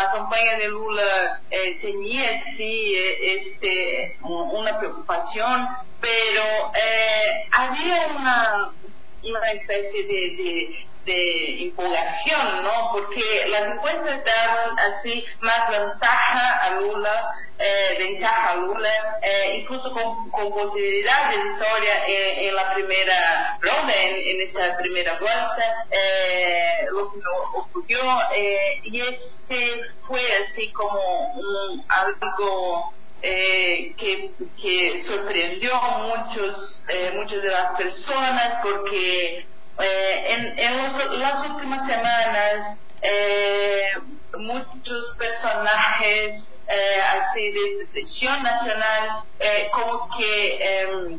la campaña de Lula eh, tenía sí este, una preocupación, pero había una, una especie de impugnación, ¿no? Porque las encuestas daban así más ventaja a Lula, eh, ventaja a Lula, eh, incluso con, posibilidad de victoria en, en la primera ronda, en, esta primera vuelta, eh, lo que no ocurrió, eh, y este fue así como un, algo eh, que, que, sorprendió a muchos, eh, muchas de las personas porque eh, en, en las últimas semanas, eh, muchos personajes eh, así de expresión nacional como que em,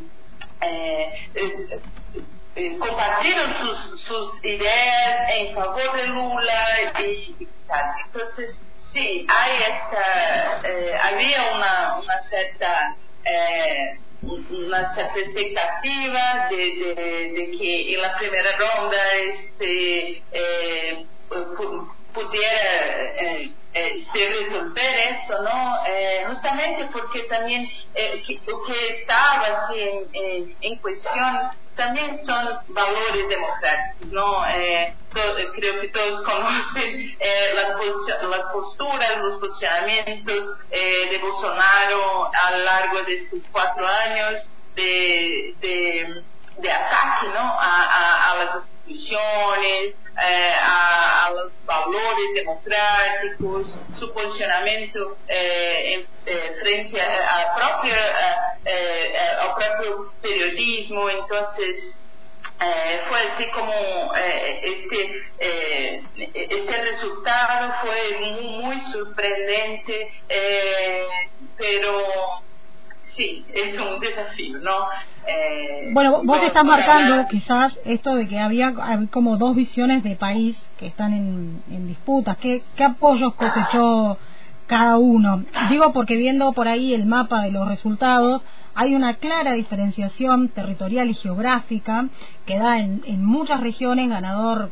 compartieron sus, sus, ideas en favor de Lula y, tal. Entonces, sí, hay esta, había una, una cierta una cierta expectativa de, de, que en la primera ronda este, eh, pudiera eh, eh, se resolver eso, ¿no? justamente porque también lo que estaba en, en cuestión también son valores democráticos, ¿no? Eh, creo que todos conocen eh, las, las, posturas, los posicionamientos eh, de Bolsonaro a lo largo de estos cuatro años de, de, de ataque, ¿no? A, a, a las instituciones, eh, a, a, los valores democráticos, su posicionamiento eh, eh, frente a, a al propio periodismo. Entonces, fue así como este, este resultado fue muy, muy sorprendente, pero sí, es un desafío, ¿no? Eh, bueno, vos estás marcando quizás esto de que había como dos visiones de país que están en, en disputas. ¿Qué, ¿Qué apoyos cosechó cada uno? Digo porque viendo por ahí el mapa de los resultados, hay una clara diferenciación territorial y geográfica que da en, en muchas regiones ganador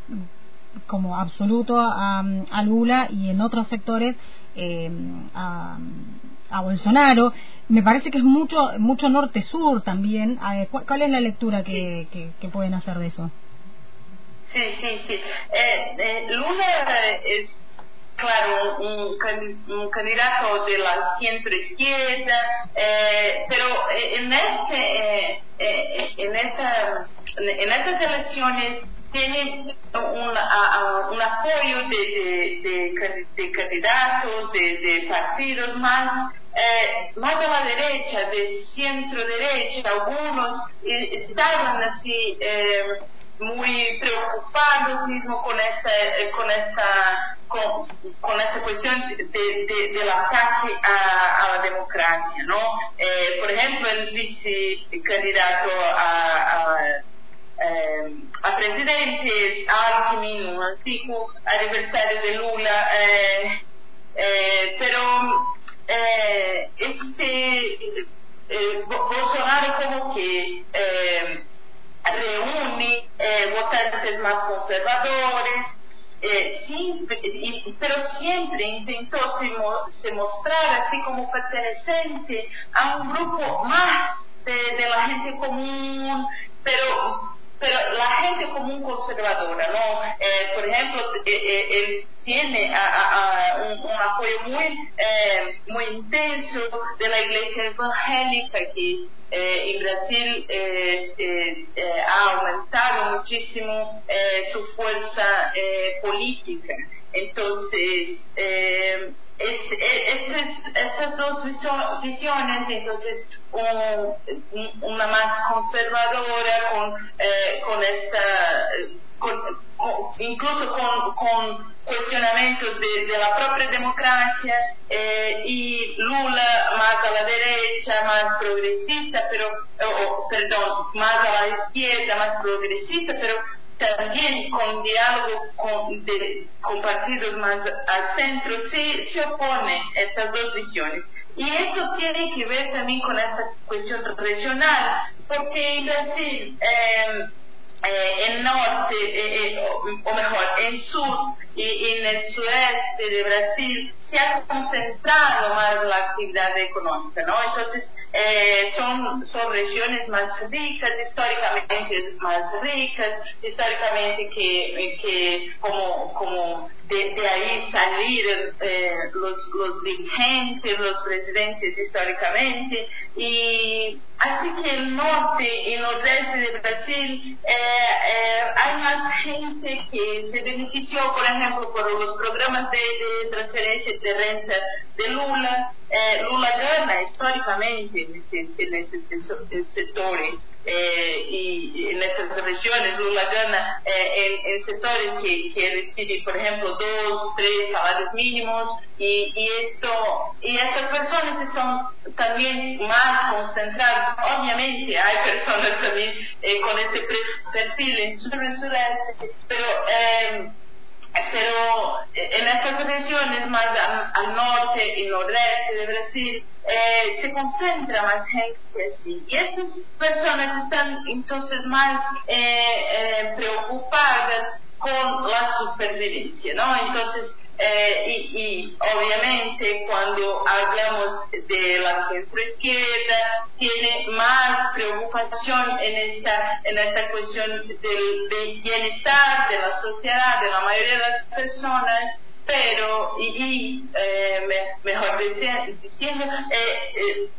como absoluto a, a Lula y en otros sectores eh, a, a Bolsonaro. Me parece que es mucho mucho norte-sur también. ¿Cuál es la lectura que, que, pueden hacer de eso? Sí, sí, sí. Eh, eh, Lula es, claro, un, un, candidato de la centro-izquierda, eh, pero en, este, en, esta, en estas elecciones tiene un, apoyo de, de, de, candidatos, de, partidos más, eh, más a la derecha, de centro derecha, algunos eh, estaban así eh, muy preocupados mismo con esta, con esta, con, esta cuestión de, del ataque a, a, la democracia, ¿no? por ejemplo, el vicecandidato a, a eh, a presidente Alckmin, un antiguo aniversario de Lula, eh, eh, pero eh, este eh, Bolsonaro como que eh, reúne votantes más conservadores, siempre, pero siempre intentó se, se, mostrar así como perteneciente a un grupo más de, de la gente común, pero pero la gente común conservadora, ¿no? Eh, por ejemplo, eh, eh, él tiene un, apoyo muy, muy intenso de la iglesia evangélica que en Brasil ha aumentado muchísimo su fuerza política. Entonces, estas dos visiones, entonces, una más conservadora con, eh, con esta, incluso con, cuestionamientos de, la propia democracia eh, y Lula más a la derecha, más progresista, pero, perdón, más a la izquierda, más progresista, pero también con diálogo con, de, con partidos más al centro, se, se opone estas dos visiones. Y eso tiene que ver también con esta cuestión regional, porque en Brasil, eh, eh, en norte, eh, eh, o, mejor, en sur y, en el sureste de Brasil se ha concentrado más la actividad económica, ¿no? Entonces, son, son regiones más ricas, históricamente más ricas, históricamente que, que como, como de, ahí salir los, los dirigentes, los presidentes históricamente, y así que el norte y nordeste de Brasil eh, hay más gente que se benefició, por ejemplo, por los programas de, transferencia de renta de Lula. Eh, Lula gana históricamente en estos sectores. Eh, y en estas regiones Lula gana eh, en, sectores que, que reciben, por ejemplo, dos, tres salarios mínimos y, y esto y estas personas están también más concentradas. Obviamente hay personas también eh, con este perfil en sur y sureste, pero pero en estas regiones más al, norte y nordeste de Brasil eh, se concentra más gente así. Y estas personas están entonces más eh, eh, preocupadas con la supervivencia, ¿no? Entonces, y, y, obviamente cuando hablamos de la centro izquierda tiene más preocupación en esta en esta cuestión del, bienestar de la sociedad de la mayoría de las personas pero y, eh, mejor diciendo eh, eh,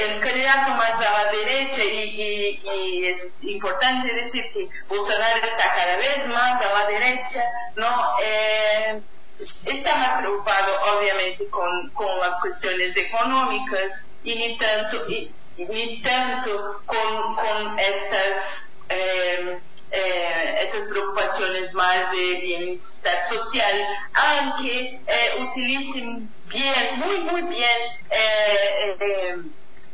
el candidato más a la derecha y, y, es importante decir que Bolsonaro está cada vez más a la derecha no eh, está más preocupado obviamente con, con las cuestiones económicas y ni tanto, y, ni tanto con, con estas, eh, eh, más de bienestar social, aunque eh, muy, muy bien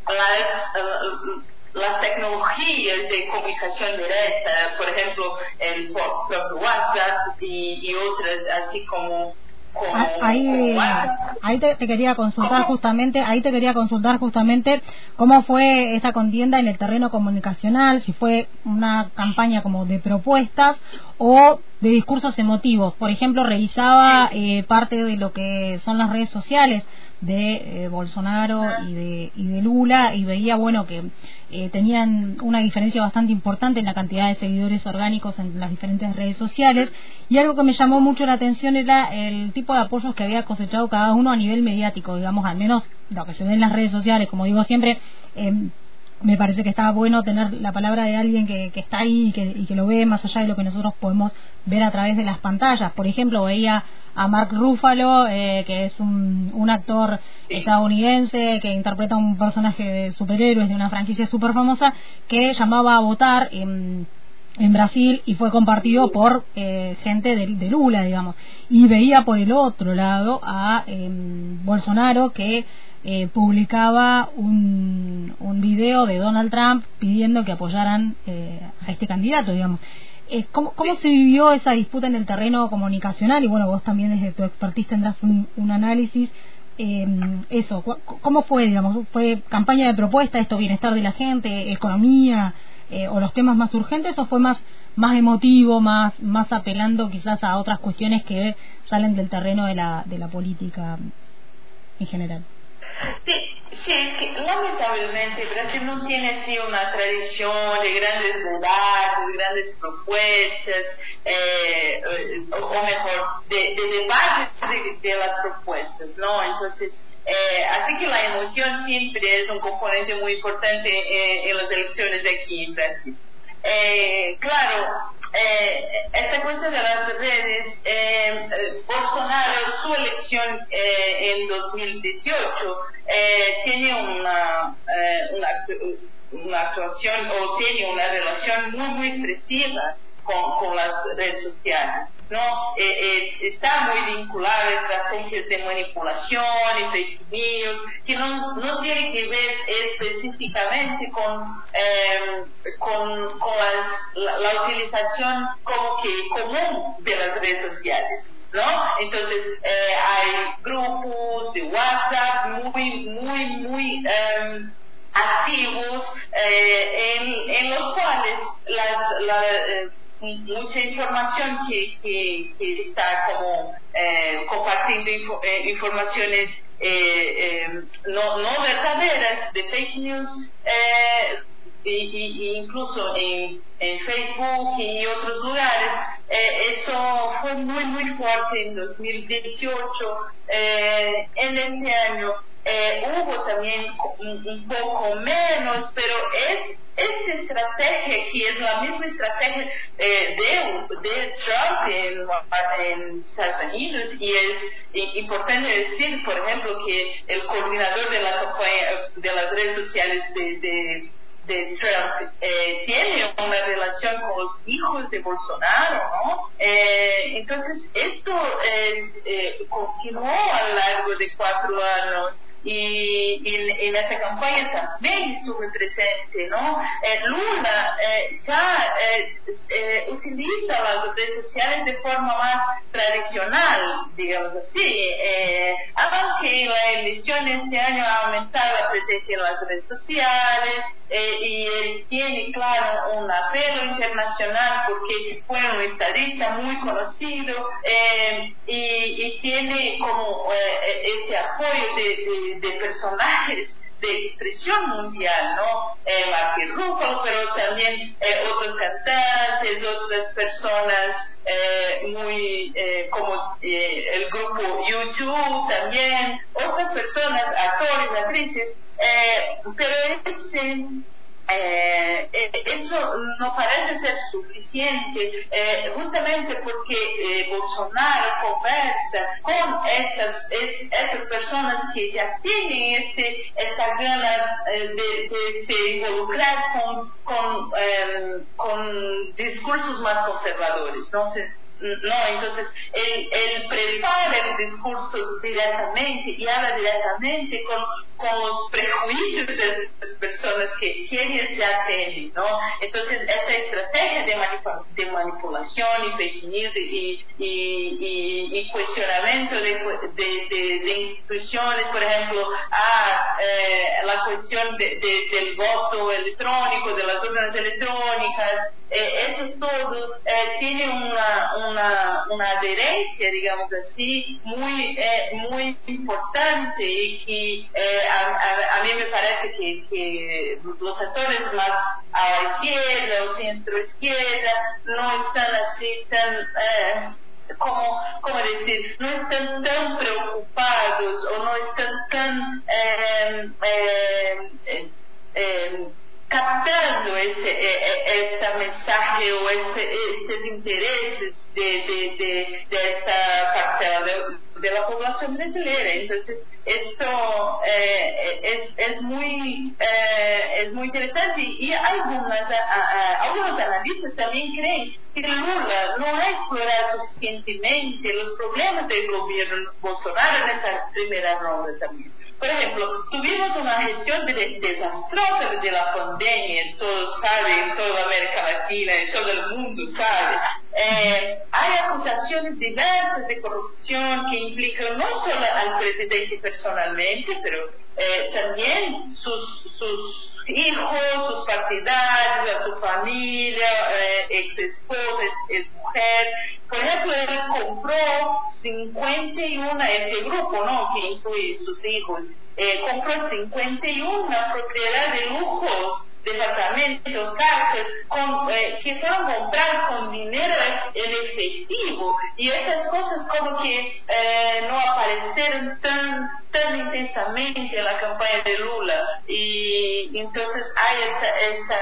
las las tecnologías de comunicación directa, por ejemplo, el propio WhatsApp y, otras, así como ah, ahí ahí te, quería consultar justamente ahí te quería consultar justamente cómo fue esta contienda en el terreno comunicacional si fue una campaña como de propuestas o de discursos emotivos. Por ejemplo revisaba eh, parte de lo que son las redes sociales de eh, Bolsonaro y de, y de Lula y veía bueno que eh, tenían una diferencia bastante importante en la cantidad de seguidores orgánicos en las diferentes redes sociales. Y algo que me llamó mucho la atención era el tipo de apoyos que había cosechado cada uno a nivel mediático digamos al menos lo que se ve en las redes sociales como digo siempre eh, me parece que está bueno tener la palabra de alguien que, que está ahí y que, y que, lo ve más allá de lo que nosotros podemos ver a través de las pantallas. Por ejemplo, veía a Mark Ruffalo, eh, que es un, un actor estadounidense que interpreta un personaje de superhéroes de una franquicia súper famosa, que llamaba a votar en, en Brasil y fue compartido por eh, gente de, de, Lula, digamos. Y veía por el otro lado a eh, Bolsonaro que eh, publicaba un, un video de Donald Trump pidiendo que apoyaran eh, a este candidato, digamos. Eh, ¿cómo, ¿Cómo se vivió esa disputa en el terreno comunicacional? Y bueno, vos también desde tu expertise tendrás un, un análisis. Eh, eso, ¿cómo fue, digamos? ¿Fue campaña de propuesta, esto, bienestar de la gente, economía, eh, o los temas más urgentes, o fue más, más emotivo, más, más apelando quizás a otras cuestiones que salen del terreno de la, de la política en general? Sí, sí, es que lamentablemente Brasil no tiene así una tradición de grandes debates, de grandes propuestas, eh, o mejor, de, de debates de, las propuestas, ¿no? Entonces, eh, así que la emoción siempre es un componente muy importante eh, en las elecciones de aquí en Brasil. Eh, claro, eh, esta cuestión de las redes, eh, Bolsonaro, su elección en 2018, eh, tiene una, una, una, actuación o tiene una relación muy, muy expresiva con, con las redes sociales. ¿No? Eh, eh, está muy vinculada a estrategias de manipulación y news, que no, no tiene que ver específicamente con, eh, con, con la, utilización como que común de las redes sociales. ¿No? Entonces, eh, hay grupos de WhatsApp muy, muy, muy activos en, en, los cuales las, la, mucha información que, que, que está como eh, compartiendo informaciones eh, no, no verdaderas de fake news y, incluso en, en, Facebook y otros lugares. Eh, eso fue muy, muy fuerte en 2018. Eh, en este año eh, hubo también un, poco menos, pero es esta estrategia que es la misma estrategia de, de, Trump en, Estados Unidos y es importante decir, por ejemplo, que el coordinador de la de las redes sociales de de Trump eh, tiene una relación con los hijos de Bolsonaro, ¿no? Eh, entonces, esto eh, continuó a lo largo de cuatro años y, en esta campaña también estuve presente, ¿no? Eh, Lula eh, ya eh, utiliza las redes sociales de forma más tradicional, digamos así, aunque la elección este año ha aumentado la presencia en las redes sociales y él tiene, claro, un apelo internacional porque fue un estadista muy conocido y, tiene como ese apoyo de, personajes de expresión mundial, ¿no? Eh, Martín pero también eh, otros cantantes, otras personas eh, muy, eh, como eh, el grupo YouTube también, otras personas, actores, actrices, pero ese eh, eh, eso no parece ser suficiente eh, justamente porque Bolsonaro conversa con estas, estas personas que ya tienen este, esta gana de, de, se involucrar con, con, em, con discursos más conservadores. ¿no? No, entonces él, prepara el discurso directamente y habla directamente con, con los prejuicios de las personas que, que ya tienen, ¿no? Entonces, esa estrategia de, de manipulación y fake news y, y, y, cuestionamiento de, de, de, instituciones, por ejemplo, a eh, la cuestión del voto electrónico, de las urnas electrónicas, eh, eso todo eh, tiene una, una, una, adherencia, digamos así, muy, eh, muy importante y que eh, a, a, mí me parece que, que, los actores más a la izquierda o centro izquierda no están así tan... Eh, como, como decir, no están tan preocupados o no están tan eh, eh, eh, captando esse, essa mensagem ou esse, esses interesses de, de, de, dessa parcela da população brasileira. Então, isso é, é, é, muito, é, é muito interessante e algumas, alguns analistas também creem que Lula não é explorado suficientemente os problemas do governo Bolsonaro nessa primeira ronda também. Por ejemplo, tuvimos una gestión desastrosa de la pandemia, todos saben, en toda América Latina, en todo el mundo sabe. Eh, hay acusaciones diversas de corrupción que implican no solo al presidente personalmente, pero eh, también sus, sus hijos, sus partidarios, a su familia, eh, ex esposa, ex mujer. Por ejemplo, él compró 51, ese grupo, ¿no? Que incluye sus hijos, eh, compró 51 propiedades de lujo departamentos, casas con, eh, que estaban compradas con dinero en efectivo. Y esas cosas como que eh, no aparecieron tan, tan intensamente en la campaña de Lula. Y entonces hay esa, esa,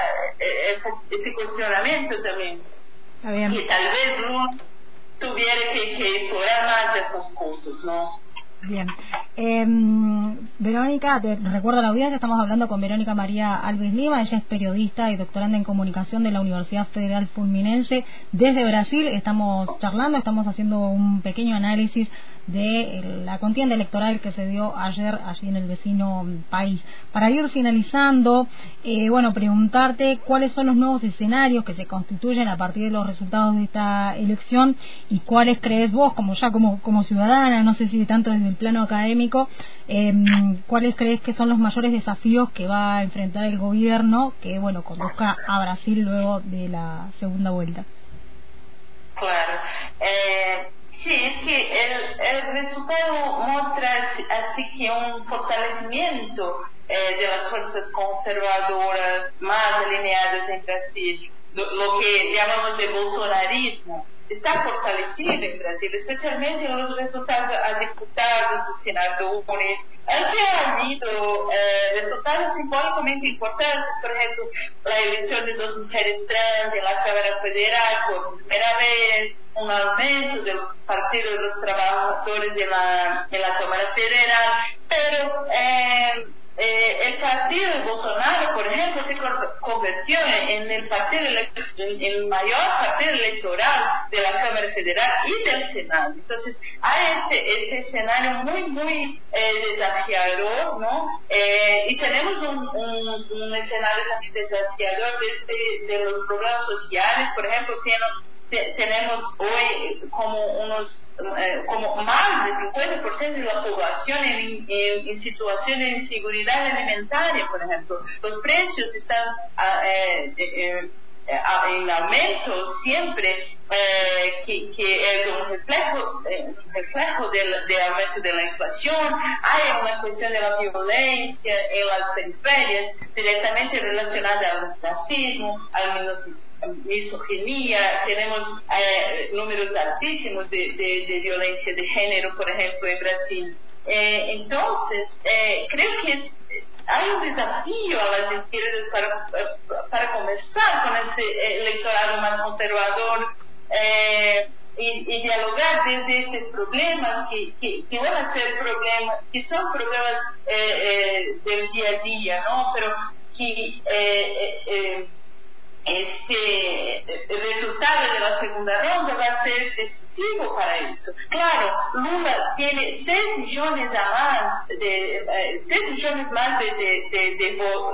esa ese cuestionamiento también. Que tal vez Lula tuviera que, que explorar más esas cosas, ¿no? Bien. Eh, Verónica, te recuerdo a la audiencia, estamos hablando con Verónica María Alves Lima, ella es periodista y doctoranda en comunicación de la Universidad Federal Fulminense desde Brasil. Estamos charlando, estamos haciendo un pequeño análisis de la contienda electoral que se dio ayer allí en el vecino país. Para ir finalizando, eh, bueno, preguntarte cuáles son los nuevos escenarios que se constituyen a partir de los resultados de esta elección y cuáles crees vos, como ya como, como ciudadana, no sé si tanto desde el plano académico, eh, ¿cuáles crees que son los mayores desafíos que va a enfrentar el gobierno que, bueno, conduzca a Brasil luego de la segunda vuelta? Claro. Eh, sí, es que el, el resultado muestra así que un fortalecimiento eh, de las fuerzas conservadoras más alineadas en Brasil, lo, lo que llamamos de bolsonarismo, está fortalecido en Brasil, especialmente en los resultados a diputados y senadores. Aunque ha habido eh, resultados simbólicamente importantes, por ejemplo, la elección de dos mujeres trans en la Cámara Federal por primera vez, un aumento del Partido de los Trabajadores de la, la Cámara Federal, pero eh, eh, el partido de Bolsonaro, por ejemplo, se convirtió en el partido el mayor partido electoral de la Cámara Federal y del Senado. Entonces, hay este, este escenario muy, muy eh, desafiador, ¿no? Eh, y tenemos un, un, escenario también desafiador de, de, los programas sociales, por ejemplo, tenemos hoy como unos eh, como más del 50% de la población en, en, en, situación de inseguridad alimentaria, por ejemplo. Los precios están ah, eh, eh, en aumento siempre, que, que, es un reflejo, reflejo del, del, aumento de la inflación. Hay una cuestión de la violencia en las periferias directamente relacionada al racismo, al menos misoginia, tenemos eh, números altísimos de, de, violencia de género, por ejemplo, en Brasil. Eh, entonces, eh, creo que hay un desafío a las izquierdas para, para comenzar con ese electorado más conservador y, y, dialogar desde estos problemas que, que, van a ser problemas, que son problemas del día a día, ¿no? Pero que este, resultado de la segunda ronda va a ser decisivo para eso. Claro, Lula tiene 6 millones a más, de, eh, 6 millones más de, de,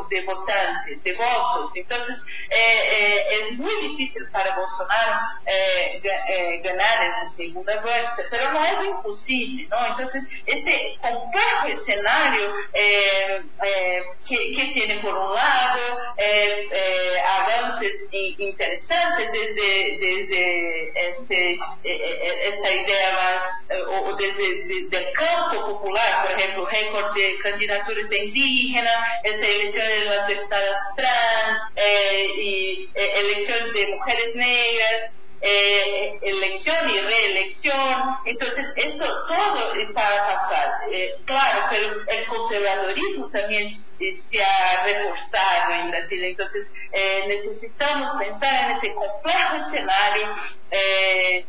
de, votantes, de votos. Entonces, eh, eh, es muy difícil para Bolsonaro eh, ganar esa segunda vuelta, pero no es imposible, ¿no? Entonces, este complejo escenario que, que, tiene por un lado interesantes desde, desde este, esta idea más, o desde de, del campo popular, por ejemplo, récord de candidaturas de indígenas, elección de las diputadas trans, eh, y eh, elección de mujeres negras, eh, elección y reelección. Entonces, esto todo está pasar. Eh, claro, pero el conservadorismo también se ha reforzado en Brasil. Entonces, eh, necesitamos pensar en ese complejo escenario eh,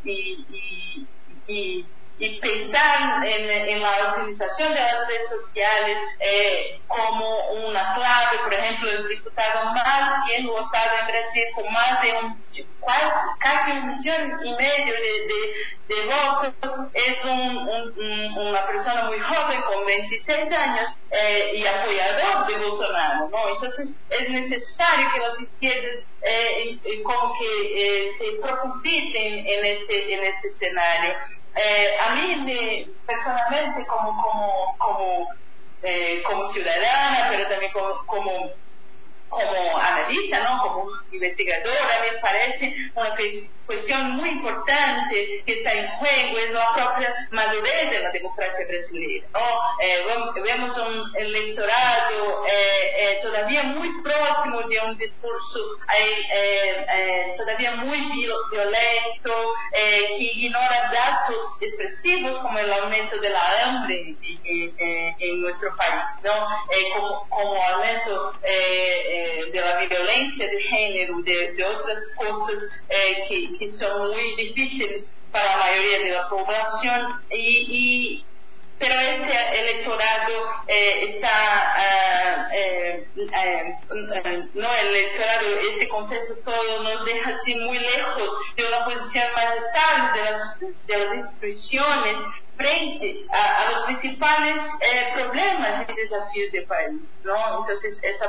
y y pensar en, en, la utilización de las redes sociales eh, como una clave, por ejemplo, el diputado más bien votado en Brasil con más de un casi un millón y medio de, de, votos es un, un, una persona muy joven con 26 años eh, y apoyador de Bolsonaro, ¿no? Entonces es necesario que las izquierdas eh, como que se profundicen en este, en este escenario. Eh, a mí me, personalmente como, como, como, eh, como ciudadana, pero también como, como como analista, ¿no? como investigadora, me parece una cuestión muy importante que está en juego, es la propia madurez de la democracia brasileña. ¿no? Eh, vemos un electorado eh, eh, todavía muy próximo de un discurso eh, eh, todavía muy violento, que ignora datos expresivos como el aumento de la hambre en, en nuestro país, ¿no? como, como aumento de la violencia de género, de, de otras cosas eh, que, que, son muy difíciles para la mayoría de la población. Y, y pero este electorado eh, está, uh, eh, eh, no el electorado, este contexto todo nos deja así muy lejos de una posición más estable de las, de las instituciones frente a, los principales eh, problemas y desafíos del país. ¿no? Entonces, esa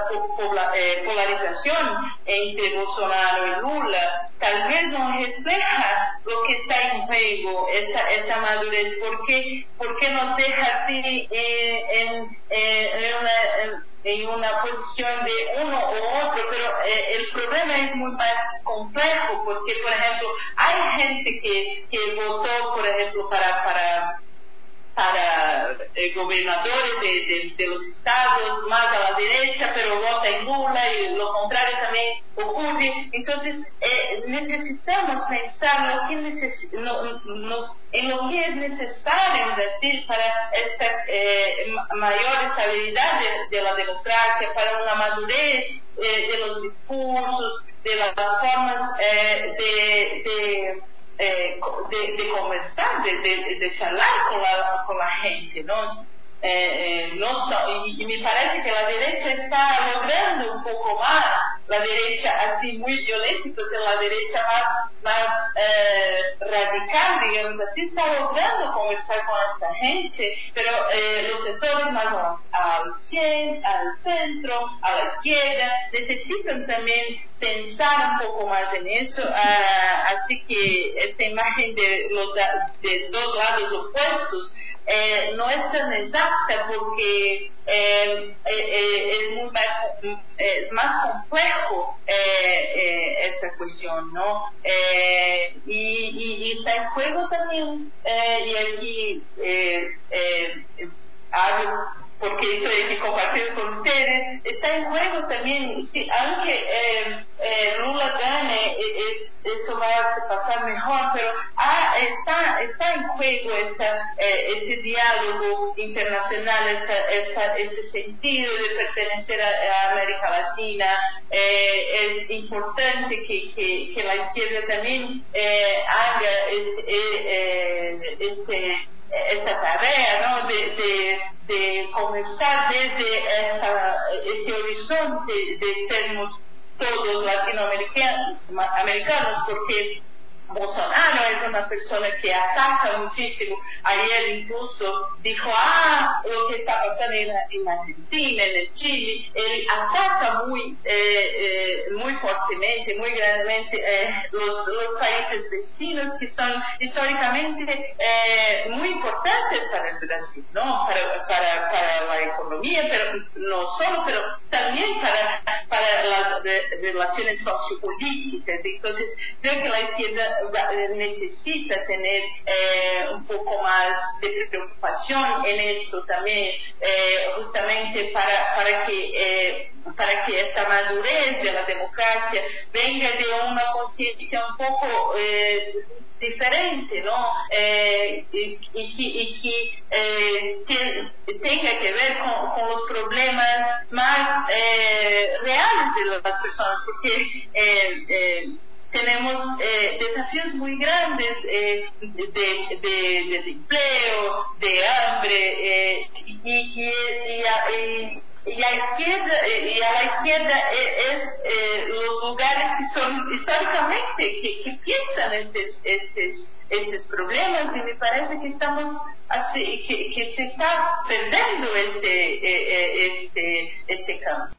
eh, polarización entre Bolsonaro y Lula tal vez no refleja lo que está en esa, esa madurez, porque, porque nos deja así eh, en, en, una, en, una posición de uno u otro, pero el problema es muy más complejo, porque, por ejemplo, hay gente que, que votó, por ejemplo, para, para para eh, gobernadores de, de, los estados más a la derecha, pero vota en Lula y lo contrario también ocurre. Entonces, eh, necesitamos pensar lo que neces no, en lo que es necesario decir para esta eh, mayor estabilidad de, la democracia, para una madurez de los discursos, de las formas de eh, de, de, conversar, de, de, de, charlar con la, con la gente, ¿no? Eh, eh, no so, y, me parece que la derecha está logrando un poco más, la derecha así muy violenta, entonces la derecha más, más eh, radical, digamos así, está logrando conversar con esta gente, pero eh, los sectores más al, al centro, a la izquierda, necesitan también pensar un poco más en eso, uh, así que esta imagen de los de dos lados opuestos eh, no es tan exacta porque eh, eh, eh es, muy más, es más complejo esta cuestión, ¿no? Y, y, y, está en juego también, y aquí hablo porque estoy aquí compartiendo con ustedes, está en juego también, si, aunque eh, eh, Lula gane, es, eso va a pasar mejor, pero ah, está, está en juego esta, eh, este diálogo internacional, esta, esta, este sentido de pertenecer a, América Latina. es importante que, que, que, la izquierda también haga este, este esta tarea, ¿no? De, de, de comenzar desde esta, este horizonte de sermos todos latinoamericanos, americanos, porque Bolsonaro es una persona que ataca muchísimo. Ayer incluso dijo, ah, lo que está pasando en, en Argentina, en Chile, él ataca muy, eh, eh, muy fuertemente, muy grandemente eh, los, países vecinos que son históricamente eh, muy importantes para el Brasil, ¿no? Para, para, para, la economía, pero no solo, pero también para, para las relaciones sociopolíticas. Entonces, creo que la izquierda necesita tener eh, un poco más de preocupación en esto también, eh, justamente para, para que eh, para que esta madurez de la democracia venga de una conciencia un poco diferente, ¿no? y, y, que, tenga que ver con los problemas más reales de las personas, porque tenemos eh, desafíos muy grandes eh, de, de, desempleo, de hambre, eh, y, y, y, a, y, a izquierda, y a la izquierda es los lugares que son históricamente que, que piensan estos, estos, estos problemas y me parece que estamos así, que, que se está perdiendo este, este, este campo.